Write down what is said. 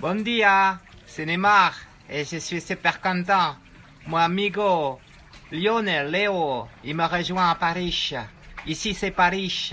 Bon dia, c'est Neymar et je suis super content. Mon amigo Lionel Léo, il me rejoint à Paris. Ici c'est Paris.